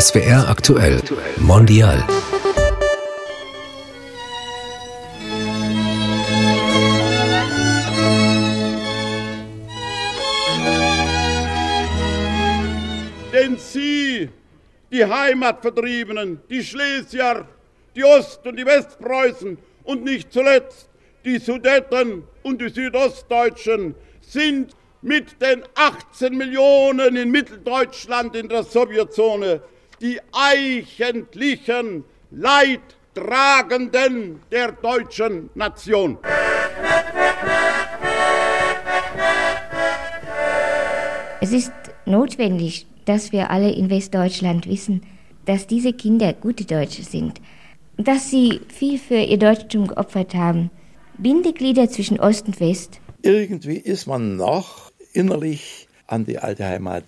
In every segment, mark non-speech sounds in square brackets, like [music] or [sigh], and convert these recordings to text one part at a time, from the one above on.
SWR aktuell Mondial. Denn Sie, die Heimatvertriebenen, die Schlesier, die Ost- und die Westpreußen und nicht zuletzt die Sudeten und die Südostdeutschen sind mit den 18 Millionen in Mitteldeutschland in der Sowjetzone die eigentlichen Leidtragenden der deutschen Nation. Es ist notwendig, dass wir alle in Westdeutschland wissen, dass diese Kinder gute Deutsche sind, dass sie viel für ihr Deutschtum geopfert haben, Bindeglieder zwischen Ost und West. Irgendwie ist man noch innerlich an die alte Heimat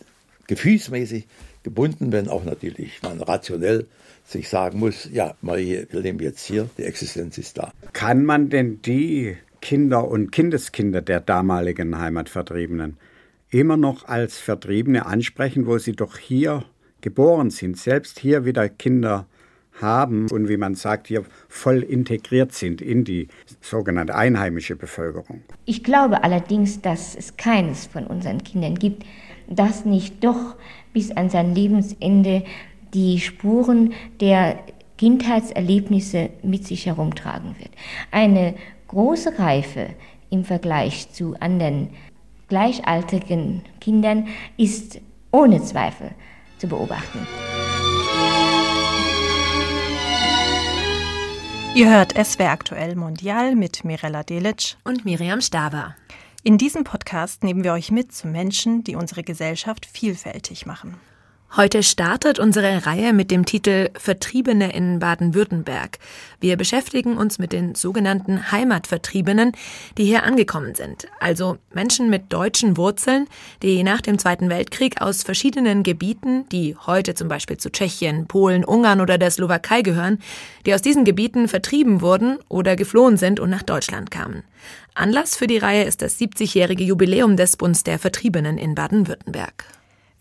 gefühlsmäßig gebunden, wenn auch natürlich man rationell sich sagen muss, ja, wir leben jetzt hier, die Existenz ist da. Kann man denn die Kinder und Kindeskinder der damaligen Heimatvertriebenen immer noch als Vertriebene ansprechen, wo sie doch hier geboren sind, selbst hier wieder Kinder haben und wie man sagt, hier voll integriert sind in die sogenannte einheimische Bevölkerung. Ich glaube allerdings, dass es keines von unseren Kindern gibt, das nicht doch bis an sein Lebensende die Spuren der Kindheitserlebnisse mit sich herumtragen wird. Eine große Reife im Vergleich zu anderen gleichaltrigen Kindern ist ohne Zweifel zu beobachten. Ihr hört SWR aktuell Mondial mit Mirella Delic und Miriam Staber. In diesem Podcast nehmen wir euch mit zu Menschen, die unsere Gesellschaft vielfältig machen. Heute startet unsere Reihe mit dem Titel Vertriebene in Baden-Württemberg. Wir beschäftigen uns mit den sogenannten Heimatvertriebenen, die hier angekommen sind. Also Menschen mit deutschen Wurzeln, die nach dem Zweiten Weltkrieg aus verschiedenen Gebieten, die heute zum Beispiel zu Tschechien, Polen, Ungarn oder der Slowakei gehören, die aus diesen Gebieten vertrieben wurden oder geflohen sind und nach Deutschland kamen. Anlass für die Reihe ist das 70-jährige Jubiläum des Bunds der Vertriebenen in Baden-Württemberg.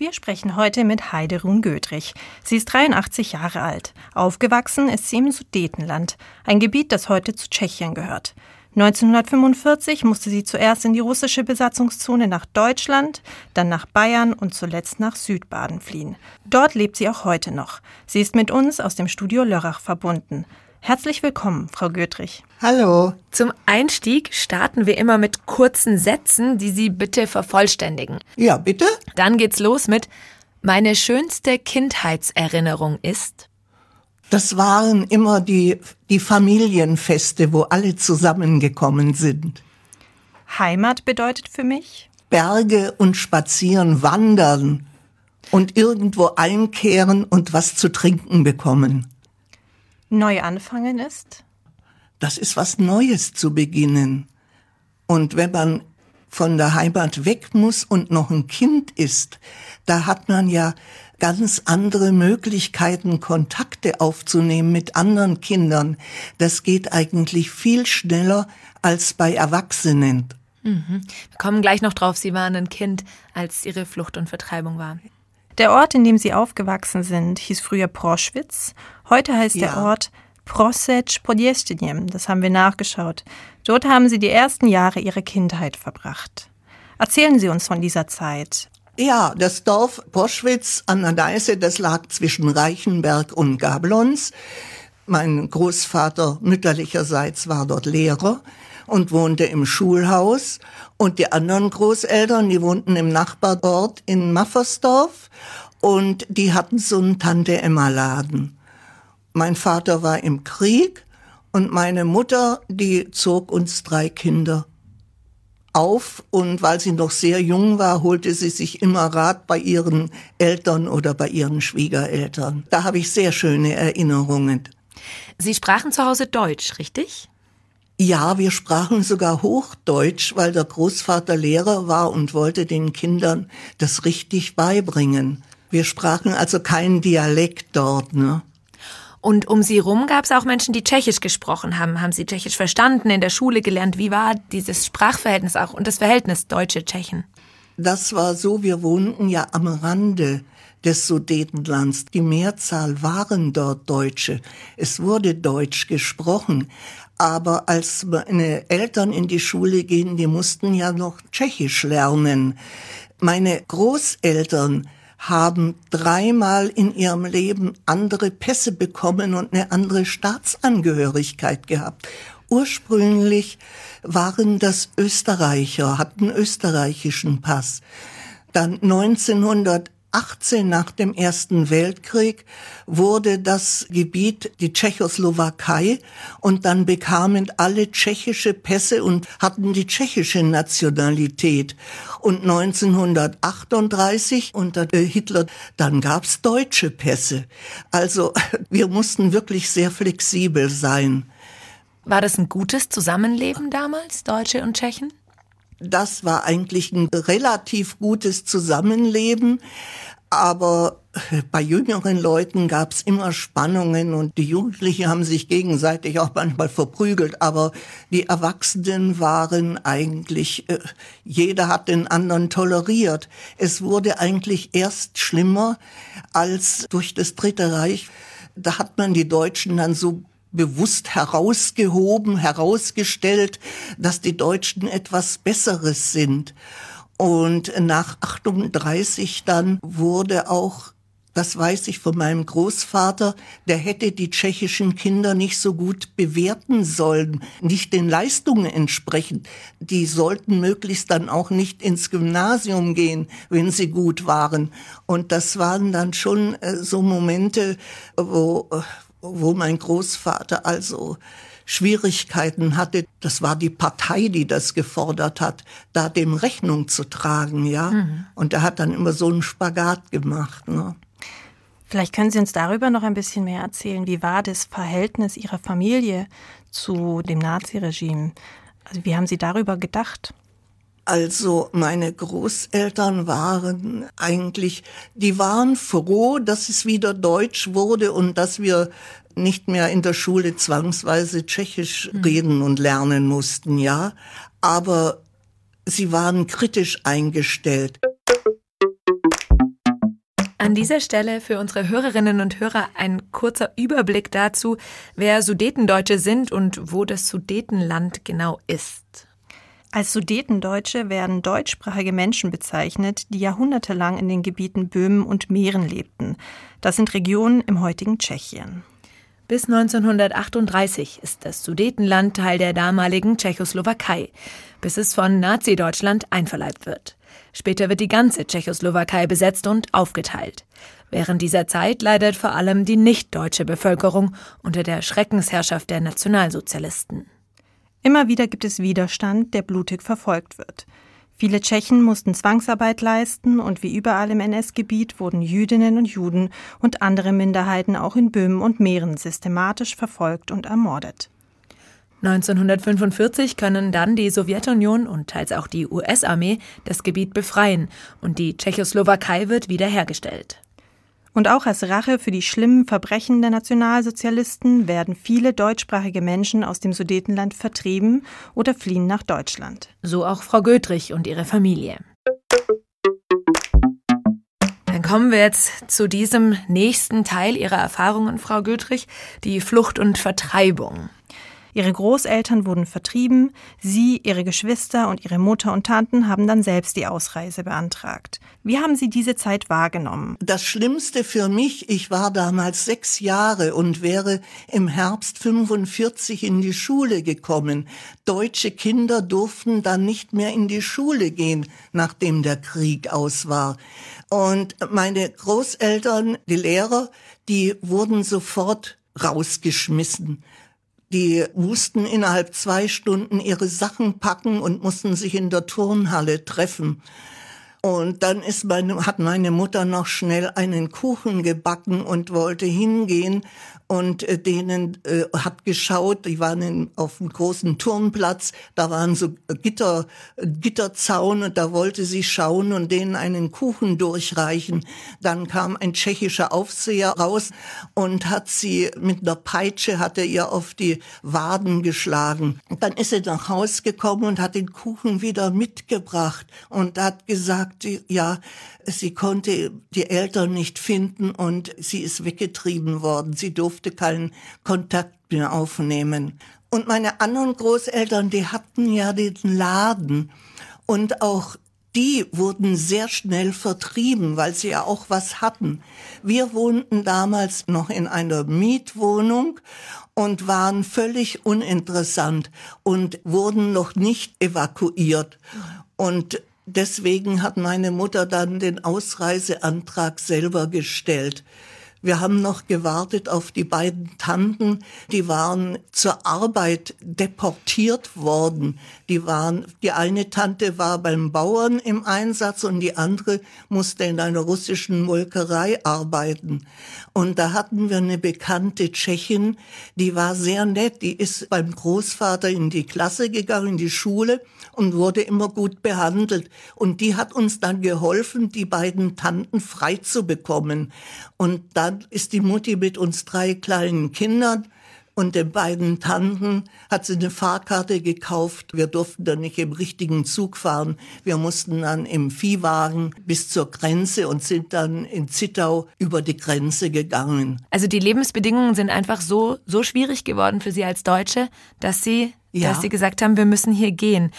Wir sprechen heute mit Heide Ruhn-Gödrich. Sie ist 83 Jahre alt. Aufgewachsen ist sie im Sudetenland, ein Gebiet, das heute zu Tschechien gehört. 1945 musste sie zuerst in die russische Besatzungszone nach Deutschland, dann nach Bayern und zuletzt nach Südbaden fliehen. Dort lebt sie auch heute noch. Sie ist mit uns aus dem Studio Lörrach verbunden. Herzlich willkommen, Frau Götrich. Hallo. Zum Einstieg starten wir immer mit kurzen Sätzen, die Sie bitte vervollständigen. Ja, bitte. Dann geht's los mit Meine schönste Kindheitserinnerung ist. Das waren immer die, die Familienfeste, wo alle zusammengekommen sind. Heimat bedeutet für mich? Berge und spazieren, wandern und irgendwo einkehren und was zu trinken bekommen. Neu anfangen ist? Das ist was Neues zu beginnen. Und wenn man von der Heimat weg muss und noch ein Kind ist, da hat man ja ganz andere Möglichkeiten, Kontakte aufzunehmen mit anderen Kindern. Das geht eigentlich viel schneller als bei Erwachsenen. Mhm. Wir kommen gleich noch drauf. Sie waren ein Kind, als Ihre Flucht und Vertreibung war. Der Ort, in dem Sie aufgewachsen sind, hieß früher Proschwitz. Heute heißt ja. der Ort Prosec Podjestynem. Das haben wir nachgeschaut. Dort haben Sie die ersten Jahre Ihrer Kindheit verbracht. Erzählen Sie uns von dieser Zeit. Ja, das Dorf Proschwitz an der Neiße, das lag zwischen Reichenberg und Gablons. Mein Großvater mütterlicherseits war dort Lehrer und wohnte im Schulhaus. Und die anderen Großeltern, die wohnten im Nachbarort in Maffersdorf. Und die hatten so einen Tante-Emma-Laden. Mein Vater war im Krieg und meine Mutter, die zog uns drei Kinder auf und weil sie noch sehr jung war, holte sie sich immer Rat bei ihren Eltern oder bei ihren Schwiegereltern. Da habe ich sehr schöne Erinnerungen. Sie sprachen zu Hause Deutsch, richtig? Ja, wir sprachen sogar Hochdeutsch, weil der Großvater Lehrer war und wollte den Kindern das richtig beibringen. Wir sprachen also keinen Dialekt dort, ne? Und um Sie rum gab es auch Menschen, die Tschechisch gesprochen haben. Haben Sie Tschechisch verstanden, in der Schule gelernt? Wie war dieses Sprachverhältnis auch und das Verhältnis Deutsche-Tschechen? Das war so, wir wohnten ja am Rande des Sudetenlands. Die Mehrzahl waren dort Deutsche. Es wurde Deutsch gesprochen. Aber als meine Eltern in die Schule gehen, die mussten ja noch Tschechisch lernen. Meine Großeltern haben dreimal in ihrem Leben andere Pässe bekommen und eine andere Staatsangehörigkeit gehabt. Ursprünglich waren das Österreicher, hatten österreichischen Pass. Dann 1900 18 nach dem Ersten Weltkrieg wurde das Gebiet die Tschechoslowakei und dann bekamen alle tschechische Pässe und hatten die tschechische Nationalität. Und 1938 unter Hitler, dann gab's deutsche Pässe. Also [laughs] wir mussten wirklich sehr flexibel sein. War das ein gutes Zusammenleben damals, Deutsche und Tschechen? Das war eigentlich ein relativ gutes Zusammenleben. Aber bei jüngeren Leuten gab es immer Spannungen und die Jugendlichen haben sich gegenseitig auch manchmal verprügelt, aber die Erwachsenen waren eigentlich, äh, jeder hat den anderen toleriert. Es wurde eigentlich erst schlimmer als durch das Dritte Reich. Da hat man die Deutschen dann so bewusst herausgehoben, herausgestellt, dass die Deutschen etwas Besseres sind. Und nach 38 dann wurde auch das weiß ich von meinem Großvater, der hätte die tschechischen Kinder nicht so gut bewerten sollen, nicht den Leistungen entsprechend. Die sollten möglichst dann auch nicht ins Gymnasium gehen, wenn sie gut waren. Und das waren dann schon äh, so Momente, wo, äh, wo mein Großvater also Schwierigkeiten hatte. Das war die Partei, die das gefordert hat, da dem Rechnung zu tragen, ja. Mhm. Und er hat dann immer so einen Spagat gemacht. Ne? Vielleicht können Sie uns darüber noch ein bisschen mehr erzählen. Wie war das Verhältnis Ihrer Familie zu dem Naziregime? Also wie haben Sie darüber gedacht? Also meine Großeltern waren eigentlich, die waren froh, dass es wieder Deutsch wurde und dass wir nicht mehr in der Schule zwangsweise Tschechisch mhm. reden und lernen mussten, ja. Aber sie waren kritisch eingestellt. An dieser Stelle für unsere Hörerinnen und Hörer ein kurzer Überblick dazu, wer Sudetendeutsche sind und wo das Sudetenland genau ist. Als Sudetendeutsche werden deutschsprachige Menschen bezeichnet, die jahrhundertelang in den Gebieten Böhmen und Mähren lebten. Das sind Regionen im heutigen Tschechien. Bis 1938 ist das Sudetenland Teil der damaligen Tschechoslowakei, bis es von Nazi-Deutschland einverleibt wird. Später wird die ganze Tschechoslowakei besetzt und aufgeteilt. Während dieser Zeit leidet vor allem die nicht-deutsche Bevölkerung unter der Schreckensherrschaft der Nationalsozialisten. Immer wieder gibt es Widerstand, der blutig verfolgt wird. Viele Tschechen mussten Zwangsarbeit leisten und wie überall im NS-Gebiet wurden Jüdinnen und Juden und andere Minderheiten auch in Böhmen und Mähren systematisch verfolgt und ermordet. 1945 können dann die Sowjetunion und teils auch die US-Armee das Gebiet befreien und die Tschechoslowakei wird wiederhergestellt. Und auch als Rache für die schlimmen Verbrechen der Nationalsozialisten werden viele deutschsprachige Menschen aus dem Sudetenland vertrieben oder fliehen nach Deutschland. So auch Frau Götrich und ihre Familie. Dann kommen wir jetzt zu diesem nächsten Teil Ihrer Erfahrungen, Frau Götrich, die Flucht und Vertreibung. Ihre Großeltern wurden vertrieben, sie, ihre Geschwister und ihre Mutter und Tanten haben dann selbst die Ausreise beantragt. Wie haben Sie diese Zeit wahrgenommen? Das Schlimmste für mich, ich war damals sechs Jahre und wäre im Herbst 45 in die Schule gekommen. Deutsche Kinder durften dann nicht mehr in die Schule gehen, nachdem der Krieg aus war. Und meine Großeltern, die Lehrer, die wurden sofort rausgeschmissen. Die mussten innerhalb zwei Stunden ihre Sachen packen und mussten sich in der Turnhalle treffen. Und dann ist meine, hat meine Mutter noch schnell einen Kuchen gebacken und wollte hingehen. Und äh, denen äh, hat geschaut, die waren in, auf einem großen Turnplatz, da waren so Gitter, Gitterzaun und da wollte sie schauen und denen einen Kuchen durchreichen. Dann kam ein tschechischer Aufseher raus und hat sie mit einer Peitsche, hat er ihr auf die Waden geschlagen. Dann ist sie nach Haus gekommen und hat den Kuchen wieder mitgebracht und hat gesagt, ja, sie konnte die Eltern nicht finden und sie ist weggetrieben worden. Sie durfte keinen Kontakt mehr aufnehmen. Und meine anderen Großeltern, die hatten ja den Laden und auch die wurden sehr schnell vertrieben, weil sie ja auch was hatten. Wir wohnten damals noch in einer Mietwohnung und waren völlig uninteressant und wurden noch nicht evakuiert. Und deswegen hat meine Mutter dann den Ausreiseantrag selber gestellt. Wir haben noch gewartet auf die beiden Tanten, die waren zur Arbeit deportiert worden. Die waren, die eine Tante war beim Bauern im Einsatz und die andere musste in einer russischen Molkerei arbeiten. Und da hatten wir eine bekannte Tschechin, die war sehr nett, die ist beim Großvater in die Klasse gegangen, in die Schule und wurde immer gut behandelt. Und die hat uns dann geholfen, die beiden Tanten frei zu bekommen. Und dann ist die Mutti mit uns drei kleinen Kindern und den beiden Tanten hat sie eine Fahrkarte gekauft. Wir durften dann nicht im richtigen Zug fahren. Wir mussten dann im Viehwagen bis zur Grenze und sind dann in Zittau über die Grenze gegangen. Also die Lebensbedingungen sind einfach so, so schwierig geworden für Sie als Deutsche, dass Sie ja. dass Sie gesagt haben, wir müssen hier gehen.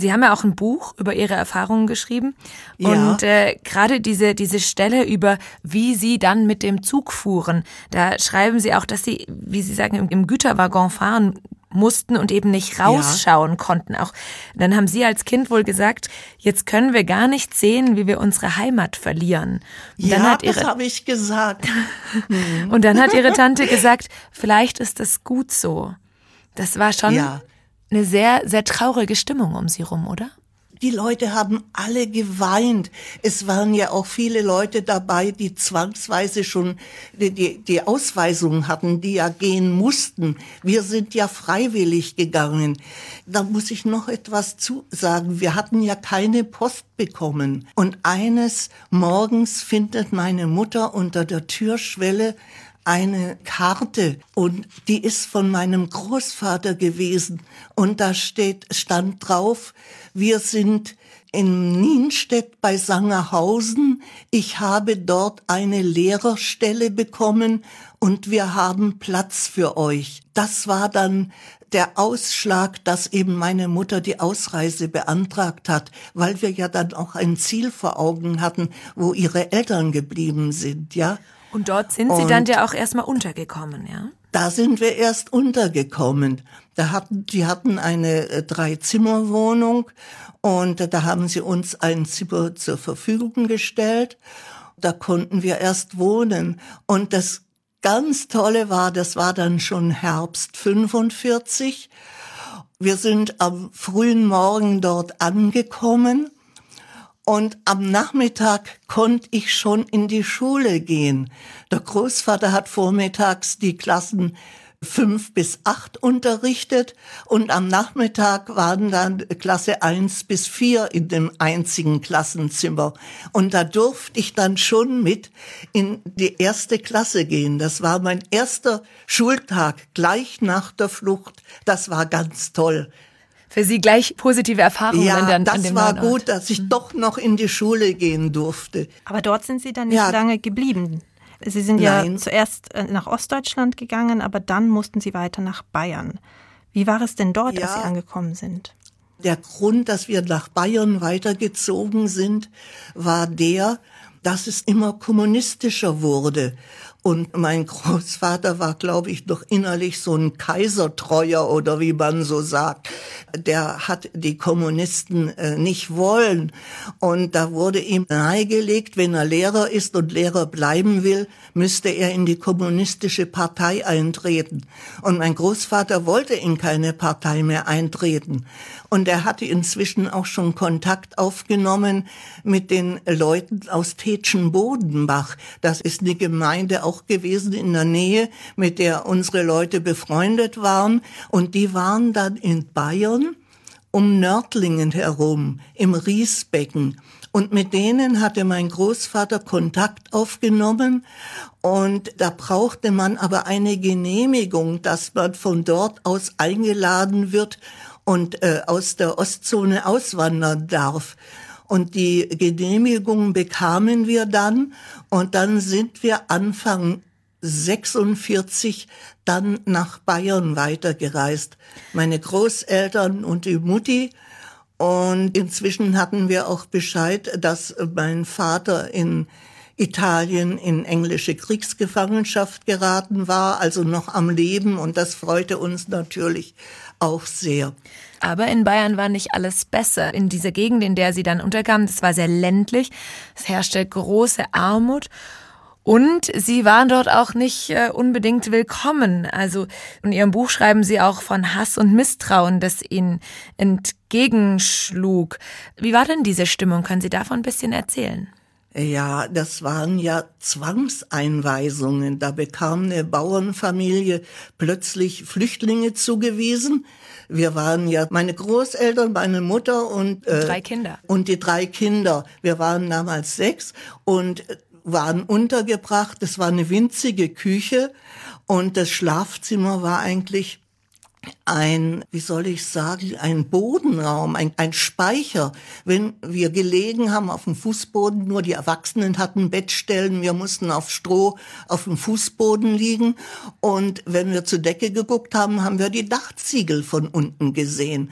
Sie haben ja auch ein Buch über Ihre Erfahrungen geschrieben. Ja. Und äh, gerade diese, diese Stelle über, wie Sie dann mit dem Zug fuhren, da schreiben Sie auch, dass Sie, wie Sie sagen, im, im Güterwaggon fahren mussten und eben nicht rausschauen ja. konnten. Auch dann haben Sie als Kind wohl gesagt, jetzt können wir gar nicht sehen, wie wir unsere Heimat verlieren. Und ja, ihre, das habe ich gesagt. [laughs] und dann hat Ihre Tante gesagt, vielleicht ist das gut so. Das war schon ja eine sehr, sehr traurige Stimmung um sie rum, oder? Die Leute haben alle geweint. Es waren ja auch viele Leute dabei, die zwangsweise schon die, die, Ausweisung hatten, die ja gehen mussten. Wir sind ja freiwillig gegangen. Da muss ich noch etwas zu sagen. Wir hatten ja keine Post bekommen. Und eines Morgens findet meine Mutter unter der Türschwelle eine Karte und die ist von meinem Großvater gewesen und da steht, stand drauf, wir sind in Nienstedt bei Sangerhausen. Ich habe dort eine Lehrerstelle bekommen und wir haben Platz für euch. Das war dann der Ausschlag, dass eben meine Mutter die Ausreise beantragt hat, weil wir ja dann auch ein Ziel vor Augen hatten, wo ihre Eltern geblieben sind, ja. Und dort sind Sie und dann ja auch erstmal untergekommen, ja? Da sind wir erst untergekommen. Da hatten, die hatten eine äh, Drei-Zimmer-Wohnung und äh, da haben sie uns ein Zimmer zur Verfügung gestellt. Da konnten wir erst wohnen. Und das ganz Tolle war, das war dann schon Herbst 45. Wir sind am frühen Morgen dort angekommen und am Nachmittag konnte ich schon in die Schule gehen. Der Großvater hat vormittags die Klassen fünf bis acht unterrichtet und am Nachmittag waren dann Klasse eins bis vier in dem einzigen Klassenzimmer. Und da durfte ich dann schon mit in die erste Klasse gehen. Das war mein erster Schultag gleich nach der Flucht. Das war ganz toll für Sie gleich positive Erfahrungen ja, an, das an dem war gut, dass ich mhm. doch noch in die Schule gehen durfte. Aber dort sind Sie dann nicht ja. lange geblieben. Sie sind Nein. ja zuerst äh, nach Ostdeutschland gegangen, aber dann mussten Sie weiter nach Bayern. Wie war es denn dort, ja. als Sie angekommen sind? Der Grund, dass wir nach Bayern weitergezogen sind, war der, dass es immer kommunistischer wurde. Und mein Großvater war, glaube ich, doch innerlich so ein Kaisertreuer oder wie man so sagt. Der hat die Kommunisten äh, nicht wollen. Und da wurde ihm nahegelegt, wenn er Lehrer ist und Lehrer bleiben will, müsste er in die kommunistische Partei eintreten. Und mein Großvater wollte in keine Partei mehr eintreten. Und er hatte inzwischen auch schon Kontakt aufgenommen mit den Leuten aus Tetschen-Bodenbach. Das ist eine Gemeinde auch gewesen in der Nähe, mit der unsere Leute befreundet waren. Und die waren dann in Bayern um Nördlingen herum, im Riesbecken. Und mit denen hatte mein Großvater Kontakt aufgenommen und da brauchte man aber eine Genehmigung, dass man von dort aus eingeladen wird und äh, aus der Ostzone auswandern darf. Und die Genehmigung bekamen wir dann und dann sind wir Anfang 46 dann nach Bayern weitergereist. Meine Großeltern und die Mutti. Und inzwischen hatten wir auch Bescheid, dass mein Vater in Italien in englische Kriegsgefangenschaft geraten war, also noch am Leben. Und das freute uns natürlich auch sehr. Aber in Bayern war nicht alles besser. In dieser Gegend, in der sie dann unterkamen, das war sehr ländlich. Es herrschte große Armut. Und sie waren dort auch nicht äh, unbedingt willkommen. Also in ihrem Buch schreiben sie auch von Hass und Misstrauen, das ihnen entgegenschlug. Wie war denn diese Stimmung? Können Sie davon ein bisschen erzählen? Ja, das waren ja Zwangseinweisungen. Da bekam eine Bauernfamilie plötzlich Flüchtlinge zugewiesen. Wir waren ja meine Großeltern, meine Mutter und äh, drei Kinder und die drei Kinder. Wir waren damals sechs und waren untergebracht. Es war eine winzige Küche und das Schlafzimmer war eigentlich ein, wie soll ich sagen, ein Bodenraum, ein, ein Speicher. Wenn wir gelegen haben auf dem Fußboden, nur die Erwachsenen hatten Bettstellen, wir mussten auf Stroh auf dem Fußboden liegen. Und wenn wir zur Decke geguckt haben, haben wir die Dachziegel von unten gesehen.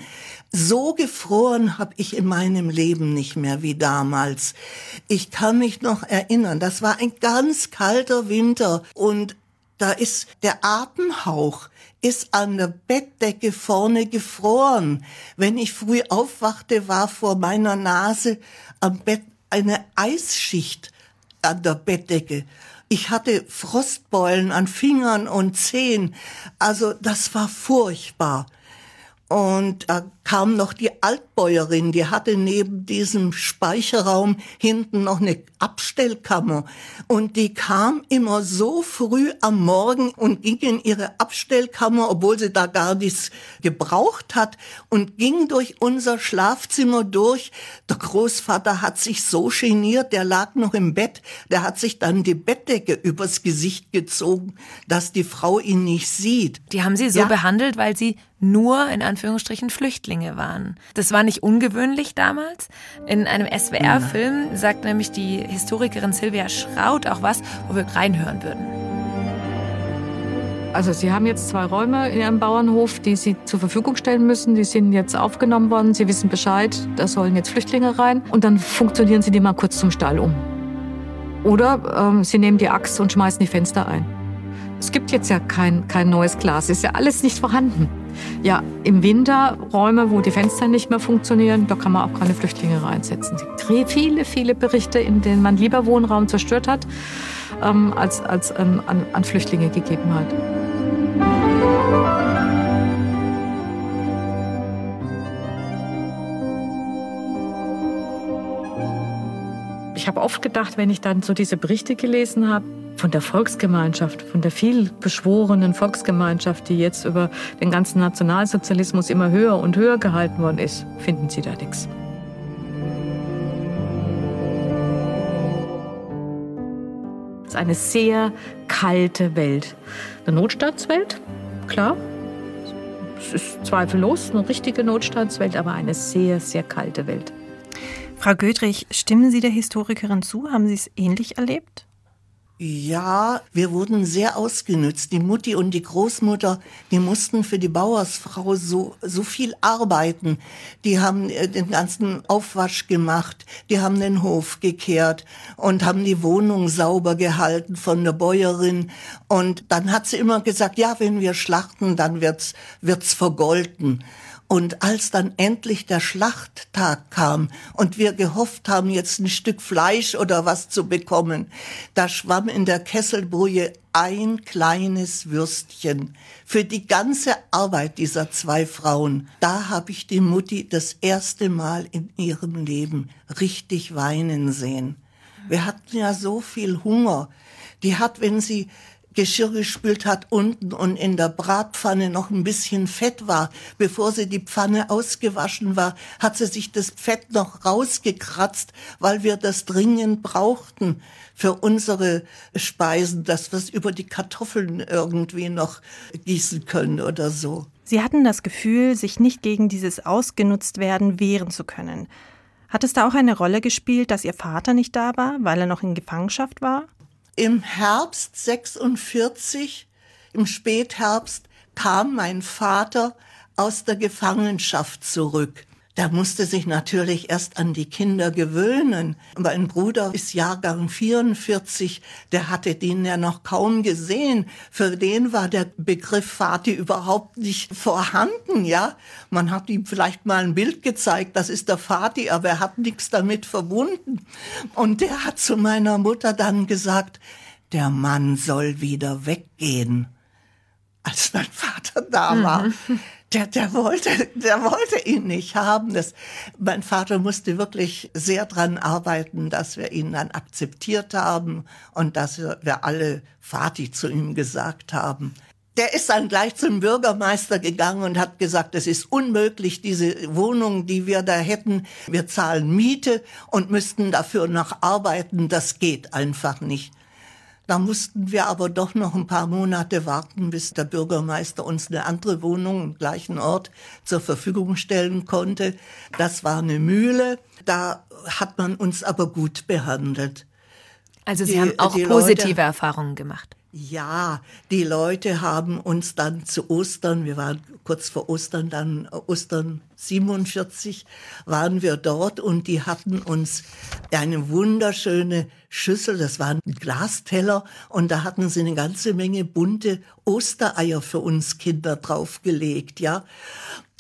So gefroren habe ich in meinem Leben nicht mehr wie damals. Ich kann mich noch erinnern, das war ein ganz kalter Winter und da ist der Atemhauch ist an der Bettdecke vorne gefroren. Wenn ich früh aufwachte, war vor meiner Nase am Bett eine Eisschicht an der Bettdecke. Ich hatte Frostbeulen an Fingern und Zehen. Also das war furchtbar. Und da kam noch die Altbäuerin, die hatte neben diesem Speicherraum hinten noch eine Abstellkammer. Und die kam immer so früh am Morgen und ging in ihre Abstellkammer, obwohl sie da gar nichts gebraucht hat, und ging durch unser Schlafzimmer durch. Der Großvater hat sich so geniert, der lag noch im Bett, der hat sich dann die Bettdecke übers Gesicht gezogen, dass die Frau ihn nicht sieht. Die haben sie so ja. behandelt, weil sie nur in Anführungsstrichen Flüchtlinge waren. Das war nicht ungewöhnlich damals. In einem SWR-Film sagt nämlich die Historikerin Silvia Schraut auch was, wo wir reinhören würden. Also Sie haben jetzt zwei Räume in Ihrem Bauernhof, die Sie zur Verfügung stellen müssen. Die sind jetzt aufgenommen worden. Sie wissen Bescheid, da sollen jetzt Flüchtlinge rein. Und dann funktionieren Sie die mal kurz zum Stall um. Oder ähm, Sie nehmen die Axt und schmeißen die Fenster ein. Es gibt jetzt ja kein, kein neues Glas, ist ja alles nicht vorhanden. Ja, im Winter Räume, wo die Fenster nicht mehr funktionieren, da kann man auch keine Flüchtlinge reinsetzen. Viele, viele Berichte, in denen man lieber Wohnraum zerstört hat, ähm, als, als ähm, an, an Flüchtlinge gegeben hat. Ich habe oft gedacht, wenn ich dann so diese Berichte gelesen habe, von der Volksgemeinschaft, von der vielbeschworenen Volksgemeinschaft, die jetzt über den ganzen Nationalsozialismus immer höher und höher gehalten worden ist, finden Sie da nichts. Es ist eine sehr kalte Welt. Eine Notstandswelt, klar. Es ist zweifellos eine richtige Notstandswelt, aber eine sehr, sehr kalte Welt. Frau Gödrich, stimmen Sie der Historikerin zu? Haben Sie es ähnlich erlebt? Ja, wir wurden sehr ausgenützt. Die Mutti und die Großmutter, die mussten für die Bauersfrau so, so viel arbeiten. Die haben äh, den ganzen Aufwasch gemacht, die haben den Hof gekehrt und haben die Wohnung sauber gehalten von der Bäuerin. Und dann hat sie immer gesagt, ja, wenn wir schlachten, dann wird's, wird's vergolten. Und als dann endlich der Schlachttag kam und wir gehofft haben, jetzt ein Stück Fleisch oder was zu bekommen, da schwamm in der Kesselbruje ein kleines Würstchen für die ganze Arbeit dieser zwei Frauen. Da habe ich die Mutti das erste Mal in ihrem Leben richtig weinen sehen. Wir hatten ja so viel Hunger. Die hat, wenn sie Geschirr gespült hat unten und in der Bratpfanne noch ein bisschen Fett war, bevor sie die Pfanne ausgewaschen war, hat sie sich das Fett noch rausgekratzt, weil wir das dringend brauchten für unsere Speisen, dass wir es über die Kartoffeln irgendwie noch gießen können oder so. Sie hatten das Gefühl, sich nicht gegen dieses Ausgenutztwerden wehren zu können. Hat es da auch eine Rolle gespielt, dass Ihr Vater nicht da war, weil er noch in Gefangenschaft war? Im Herbst 46, im Spätherbst, kam mein Vater aus der Gefangenschaft zurück. Der musste sich natürlich erst an die Kinder gewöhnen. Mein Bruder ist Jahrgang 44, der hatte den ja noch kaum gesehen. Für den war der Begriff Vati überhaupt nicht vorhanden, ja. Man hat ihm vielleicht mal ein Bild gezeigt, das ist der Vati, aber er hat nichts damit verbunden. Und der hat zu meiner Mutter dann gesagt, der Mann soll wieder weggehen. Als mein Vater da war. Mhm der, der wollte, der wollte ihn nicht haben. Das, mein Vater musste wirklich sehr dran arbeiten, dass wir ihn dann akzeptiert haben und dass wir, alle Vati zu ihm gesagt haben. Der ist dann gleich zum Bürgermeister gegangen und hat gesagt, es ist unmöglich, diese Wohnung, die wir da hätten, wir zahlen Miete und müssten dafür noch arbeiten, das geht einfach nicht. Da mussten wir aber doch noch ein paar Monate warten, bis der Bürgermeister uns eine andere Wohnung im gleichen Ort zur Verfügung stellen konnte. Das war eine Mühle. Da hat man uns aber gut behandelt. Also Sie die, haben auch positive Leute, Erfahrungen gemacht. Ja, die Leute haben uns dann zu Ostern, wir waren kurz vor Ostern, dann Ostern 47, waren wir dort und die hatten uns eine wunderschöne Schüssel, das war ein Glasteller und da hatten sie eine ganze Menge bunte Ostereier für uns Kinder draufgelegt, ja.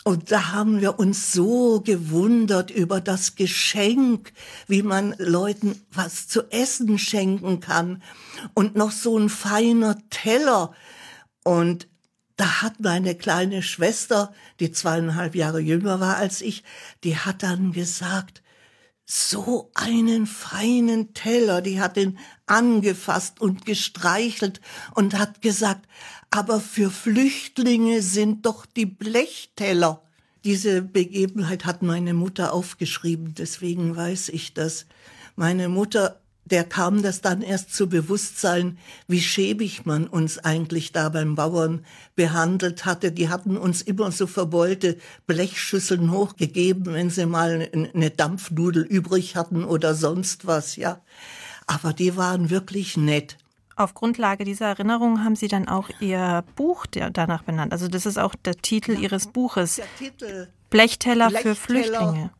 Und da haben wir uns so gewundert über das Geschenk, wie man Leuten was zu essen schenken kann. Und noch so ein feiner Teller. Und da hat meine kleine Schwester, die zweieinhalb Jahre jünger war als ich, die hat dann gesagt, so einen feinen Teller, die hat ihn angefasst und gestreichelt und hat gesagt, aber für Flüchtlinge sind doch die Blechteller. Diese Begebenheit hat meine Mutter aufgeschrieben, deswegen weiß ich das. Meine Mutter, der kam das dann erst zu Bewusstsein, wie schäbig man uns eigentlich da beim Bauern behandelt hatte. Die hatten uns immer so verbeulte Blechschüsseln hochgegeben, wenn sie mal eine Dampfnudel übrig hatten oder sonst was, ja. Aber die waren wirklich nett. Auf Grundlage dieser Erinnerung haben Sie dann auch Ihr Buch danach benannt. Also das ist auch der Titel Ihres Buches. Der Titel. Blechteller, Blechteller für Flüchtlinge.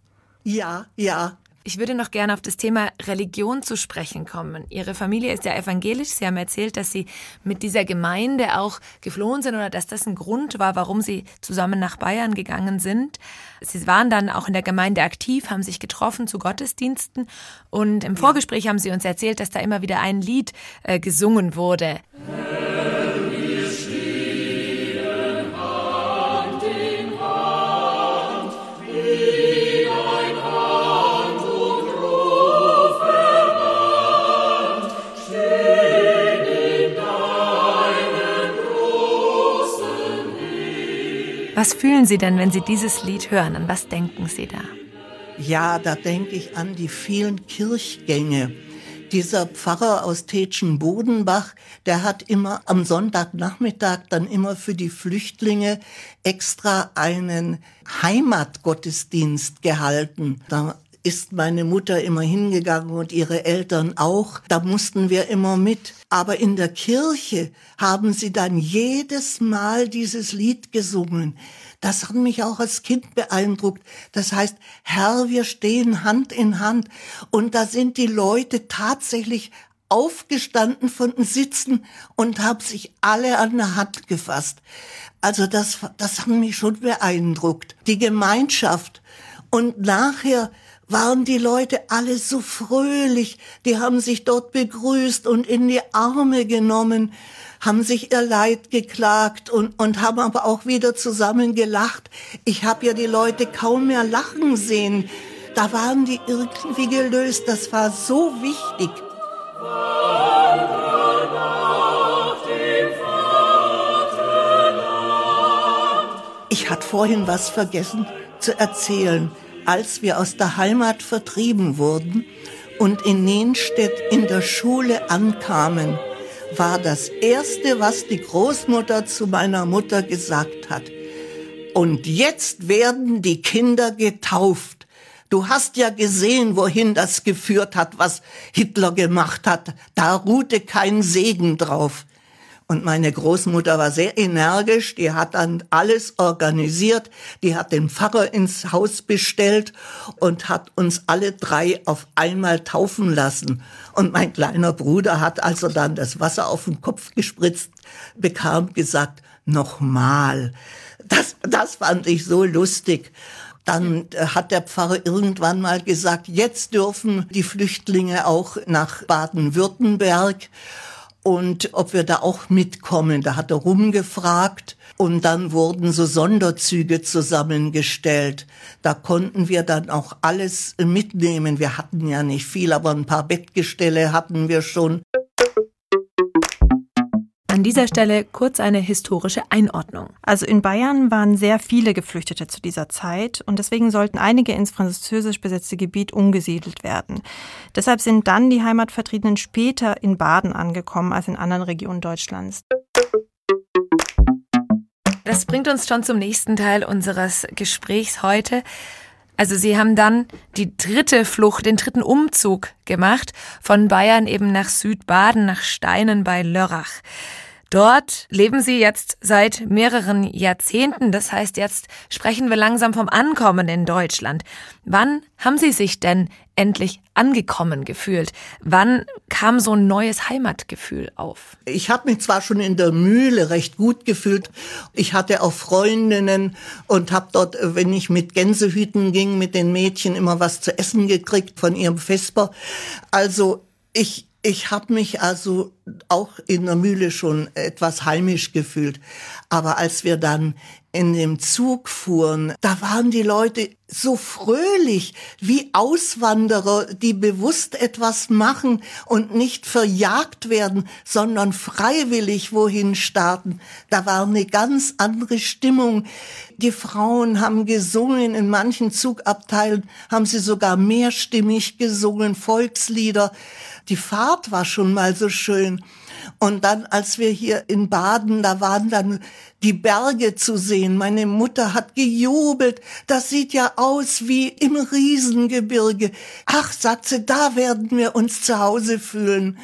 Ja, ja. Ich würde noch gerne auf das Thema Religion zu sprechen kommen. Ihre Familie ist ja evangelisch. Sie haben erzählt, dass Sie mit dieser Gemeinde auch geflohen sind oder dass das ein Grund war, warum Sie zusammen nach Bayern gegangen sind. Sie waren dann auch in der Gemeinde aktiv, haben sich getroffen zu Gottesdiensten und im Vorgespräch haben Sie uns erzählt, dass da immer wieder ein Lied äh, gesungen wurde. Was fühlen Sie denn, wenn Sie dieses Lied hören? An was denken Sie da? Ja, da denke ich an die vielen Kirchgänge. Dieser Pfarrer aus Tetschen-Bodenbach, der hat immer am Sonntagnachmittag dann immer für die Flüchtlinge extra einen Heimatgottesdienst gehalten. Da ist meine Mutter immer hingegangen und ihre Eltern auch. Da mussten wir immer mit. Aber in der Kirche haben sie dann jedes Mal dieses Lied gesungen. Das hat mich auch als Kind beeindruckt. Das heißt, Herr, wir stehen Hand in Hand. Und da sind die Leute tatsächlich aufgestanden von den Sitzen und haben sich alle an der Hand gefasst. Also das, das hat mich schon beeindruckt. Die Gemeinschaft. Und nachher waren die Leute alle so fröhlich. Die haben sich dort begrüßt und in die Arme genommen, haben sich ihr Leid geklagt und, und haben aber auch wieder zusammen gelacht. Ich habe ja die Leute kaum mehr lachen sehen. Da waren die irgendwie gelöst. Das war so wichtig. Ich hatte vorhin was vergessen zu erzählen. Als wir aus der Heimat vertrieben wurden und in Nenstedt in der Schule ankamen, war das Erste, was die Großmutter zu meiner Mutter gesagt hat. Und jetzt werden die Kinder getauft. Du hast ja gesehen, wohin das geführt hat, was Hitler gemacht hat. Da ruhte kein Segen drauf. Und meine Großmutter war sehr energisch, die hat dann alles organisiert, die hat den Pfarrer ins Haus bestellt und hat uns alle drei auf einmal taufen lassen. Und mein kleiner Bruder hat also dann das Wasser auf den Kopf gespritzt, bekam gesagt, nochmal. Das, das fand ich so lustig. Dann äh, hat der Pfarrer irgendwann mal gesagt, jetzt dürfen die Flüchtlinge auch nach Baden-Württemberg und ob wir da auch mitkommen. Da hat er rumgefragt und dann wurden so Sonderzüge zusammengestellt. Da konnten wir dann auch alles mitnehmen. Wir hatten ja nicht viel, aber ein paar Bettgestelle hatten wir schon. An dieser Stelle kurz eine historische Einordnung. Also in Bayern waren sehr viele Geflüchtete zu dieser Zeit und deswegen sollten einige ins französisch besetzte Gebiet umgesiedelt werden. Deshalb sind dann die Heimatvertriebenen später in Baden angekommen als in anderen Regionen Deutschlands. Das bringt uns schon zum nächsten Teil unseres Gesprächs heute. Also sie haben dann die dritte Flucht, den dritten Umzug gemacht von Bayern eben nach Südbaden, nach Steinen bei Lörrach. Dort leben Sie jetzt seit mehreren Jahrzehnten. Das heißt, jetzt sprechen wir langsam vom Ankommen in Deutschland. Wann haben Sie sich denn endlich angekommen gefühlt? Wann kam so ein neues Heimatgefühl auf? Ich habe mich zwar schon in der Mühle recht gut gefühlt. Ich hatte auch Freundinnen und habe dort, wenn ich mit Gänsehüten ging, mit den Mädchen immer was zu essen gekriegt von ihrem Vesper. Also ich ich habe mich also auch in der Mühle schon etwas heimisch gefühlt. Aber als wir dann in dem Zug fuhren, da waren die Leute so fröhlich wie Auswanderer, die bewusst etwas machen und nicht verjagt werden, sondern freiwillig wohin starten. Da war eine ganz andere Stimmung. Die Frauen haben gesungen, in manchen Zugabteilen haben sie sogar mehrstimmig gesungen, Volkslieder. Die Fahrt war schon mal so schön. Und dann, als wir hier in Baden, da waren dann die Berge zu sehen. Meine Mutter hat gejubelt. Das sieht ja aus wie im Riesengebirge. Ach, sagt sie, da werden wir uns zu Hause fühlen.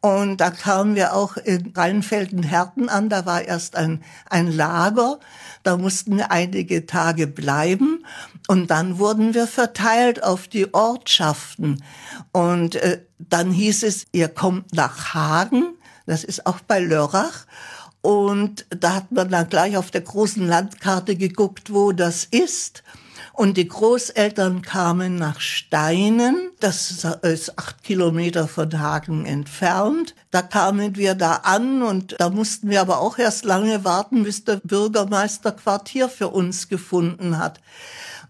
Und da kamen wir auch in Rheinfelden-Herten an. Da war erst ein, ein Lager. Da mussten wir einige Tage bleiben. Und dann wurden wir verteilt auf die Ortschaften. Und äh, dann hieß es, ihr kommt nach Hagen. Das ist auch bei Lörrach. Und da hat man dann gleich auf der großen Landkarte geguckt, wo das ist. Und die Großeltern kamen nach Steinen, das ist acht Kilometer von Hagen entfernt. Da kamen wir da an und da mussten wir aber auch erst lange warten, bis der Bürgermeister Quartier für uns gefunden hat.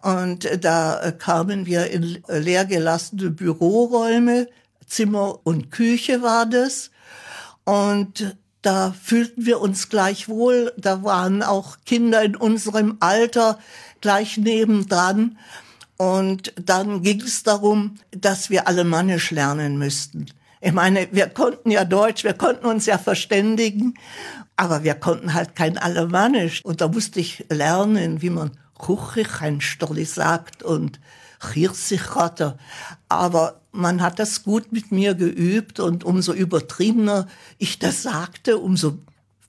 Und da kamen wir in leergelassene Büroräume, Zimmer und Küche war das. Und da fühlten wir uns gleich wohl. Da waren auch Kinder in unserem Alter gleich nebendran. Und dann ging es darum, dass wir Alemannisch lernen müssten. Ich meine, wir konnten ja Deutsch, wir konnten uns ja verständigen, aber wir konnten halt kein Alemannisch. Und da musste ich lernen, wie man Kuchich ein Stolli sagt und Hirsichratter. Aber man hat das gut mit mir geübt und umso übertriebener ich das sagte, umso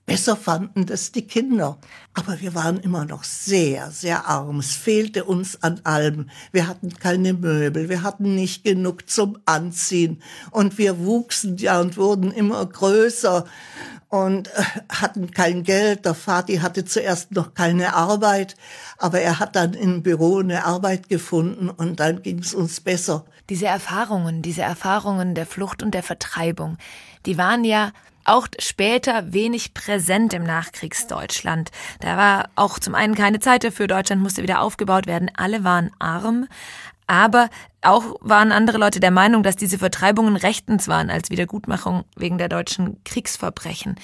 Besser fanden das die Kinder. Aber wir waren immer noch sehr, sehr arm. Es fehlte uns an allem. Wir hatten keine Möbel, wir hatten nicht genug zum Anziehen. Und wir wuchsen ja und wurden immer größer und äh, hatten kein Geld. Der Vati hatte zuerst noch keine Arbeit, aber er hat dann im Büro eine Arbeit gefunden und dann ging es uns besser. Diese Erfahrungen, diese Erfahrungen der Flucht und der Vertreibung, die waren ja auch später wenig präsent im Nachkriegsdeutschland. Da war auch zum einen keine Zeit dafür, Deutschland musste wieder aufgebaut werden, alle waren arm, aber auch waren andere Leute der Meinung, dass diese Vertreibungen rechtens waren als Wiedergutmachung wegen der deutschen Kriegsverbrechen.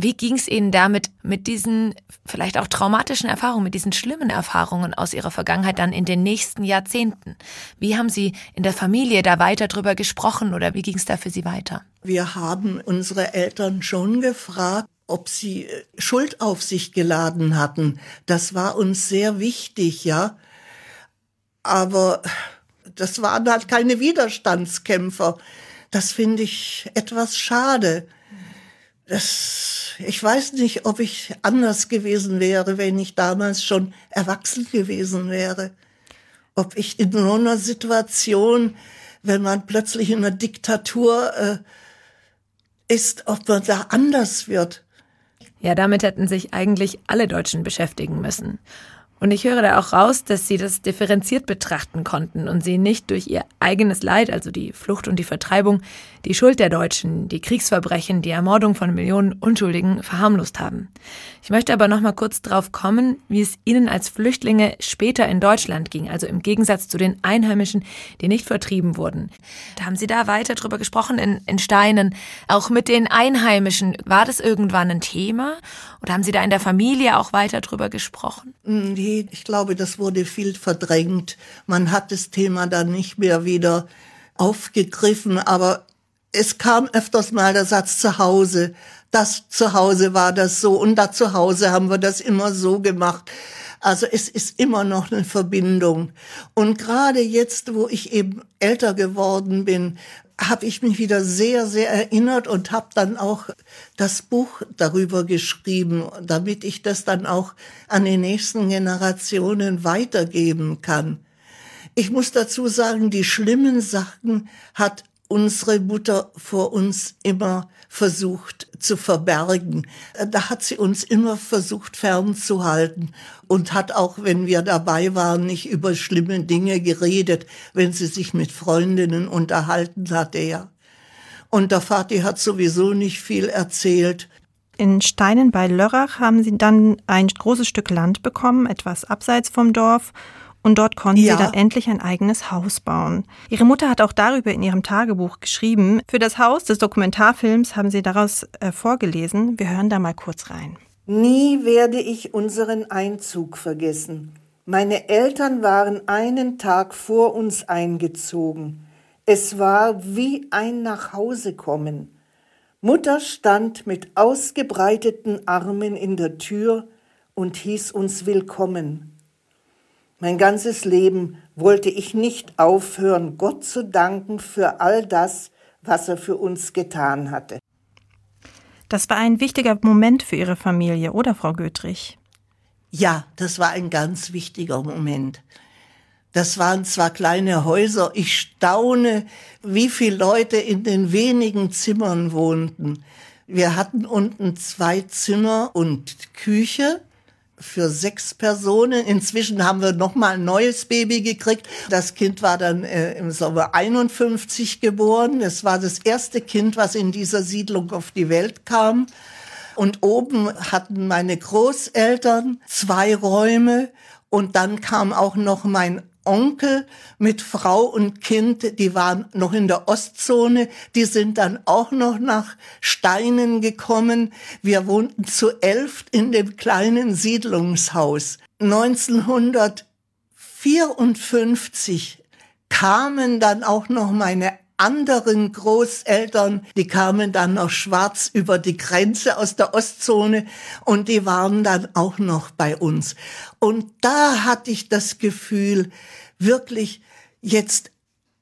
Wie ging es Ihnen damit mit diesen vielleicht auch traumatischen Erfahrungen, mit diesen schlimmen Erfahrungen aus Ihrer Vergangenheit dann in den nächsten Jahrzehnten? Wie haben Sie in der Familie da weiter drüber gesprochen oder wie ging es da für Sie weiter? Wir haben unsere Eltern schon gefragt, ob sie äh, Schuld auf sich geladen hatten. Das war uns sehr wichtig, ja. Aber das waren halt keine Widerstandskämpfer. Das finde ich etwas schade. Das, ich weiß nicht, ob ich anders gewesen wäre, wenn ich damals schon erwachsen gewesen wäre. Ob ich in so einer Situation, wenn man plötzlich in einer Diktatur äh, ist, ob man da anders wird. Ja, damit hätten sich eigentlich alle Deutschen beschäftigen müssen. Und ich höre da auch raus, dass sie das differenziert betrachten konnten und sie nicht durch ihr eigenes Leid, also die Flucht und die Vertreibung, die Schuld der Deutschen, die Kriegsverbrechen, die Ermordung von Millionen Unschuldigen verharmlost haben. Ich möchte aber noch mal kurz drauf kommen, wie es ihnen als Flüchtlinge später in Deutschland ging, also im Gegensatz zu den Einheimischen, die nicht vertrieben wurden. Da haben Sie da weiter drüber gesprochen in, in Steinen. Auch mit den Einheimischen, war das irgendwann ein Thema? Oder haben Sie da in der Familie auch weiter drüber gesprochen? Nee, ich glaube, das wurde viel verdrängt. Man hat das Thema dann nicht mehr wieder aufgegriffen, aber es kam öfters mal der Satz zu Hause. Das zu Hause war das so und da zu Hause haben wir das immer so gemacht. Also es ist immer noch eine Verbindung. Und gerade jetzt, wo ich eben älter geworden bin, habe ich mich wieder sehr, sehr erinnert und habe dann auch das Buch darüber geschrieben, damit ich das dann auch an die nächsten Generationen weitergeben kann. Ich muss dazu sagen, die schlimmen Sachen hat unsere Mutter vor uns immer versucht zu verbergen. Da hat sie uns immer versucht fernzuhalten und hat auch, wenn wir dabei waren, nicht über schlimme Dinge geredet, wenn sie sich mit Freundinnen unterhalten hatte, ja. Und der Vati hat sowieso nicht viel erzählt. In Steinen bei Lörrach haben sie dann ein großes Stück Land bekommen, etwas abseits vom Dorf und dort konnten ja. sie dann endlich ein eigenes Haus bauen. Ihre Mutter hat auch darüber in ihrem Tagebuch geschrieben. Für das Haus des Dokumentarfilms haben sie daraus äh, vorgelesen. Wir hören da mal kurz rein. Nie werde ich unseren Einzug vergessen. Meine Eltern waren einen Tag vor uns eingezogen. Es war wie ein Nachhausekommen. Mutter stand mit ausgebreiteten Armen in der Tür und hieß uns willkommen. Mein ganzes Leben wollte ich nicht aufhören, Gott zu danken für all das, was er für uns getan hatte. Das war ein wichtiger Moment für Ihre Familie, oder Frau Götrich? Ja, das war ein ganz wichtiger Moment. Das waren zwar kleine Häuser, ich staune, wie viele Leute in den wenigen Zimmern wohnten. Wir hatten unten zwei Zimmer und Küche für sechs Personen. Inzwischen haben wir noch mal ein neues Baby gekriegt. Das Kind war dann äh, im Sommer 51 geboren. Es war das erste Kind, was in dieser Siedlung auf die Welt kam. Und oben hatten meine Großeltern zwei Räume und dann kam auch noch mein Onkel mit Frau und Kind, die waren noch in der Ostzone, die sind dann auch noch nach Steinen gekommen. Wir wohnten zu elf in dem kleinen Siedlungshaus. 1954 kamen dann auch noch meine anderen Großeltern, die kamen dann noch schwarz über die Grenze aus der Ostzone und die waren dann auch noch bei uns. Und da hatte ich das Gefühl, wirklich jetzt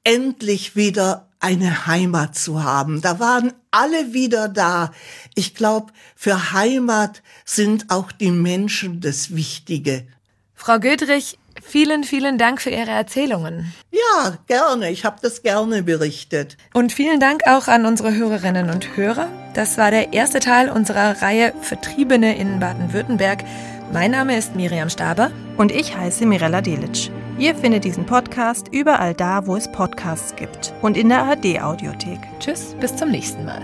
endlich wieder eine Heimat zu haben. Da waren alle wieder da. Ich glaube, für Heimat sind auch die Menschen das Wichtige. Frau Gödrich, vielen, vielen Dank für Ihre Erzählungen. Ja, gerne. Ich habe das gerne berichtet. Und vielen Dank auch an unsere Hörerinnen und Hörer. Das war der erste Teil unserer Reihe Vertriebene in Baden-Württemberg. Mein Name ist Miriam Staber. Und ich heiße Mirella Delic. Ihr findet diesen Podcast überall da, wo es Podcasts gibt und in der ARD-Audiothek. Tschüss, bis zum nächsten Mal.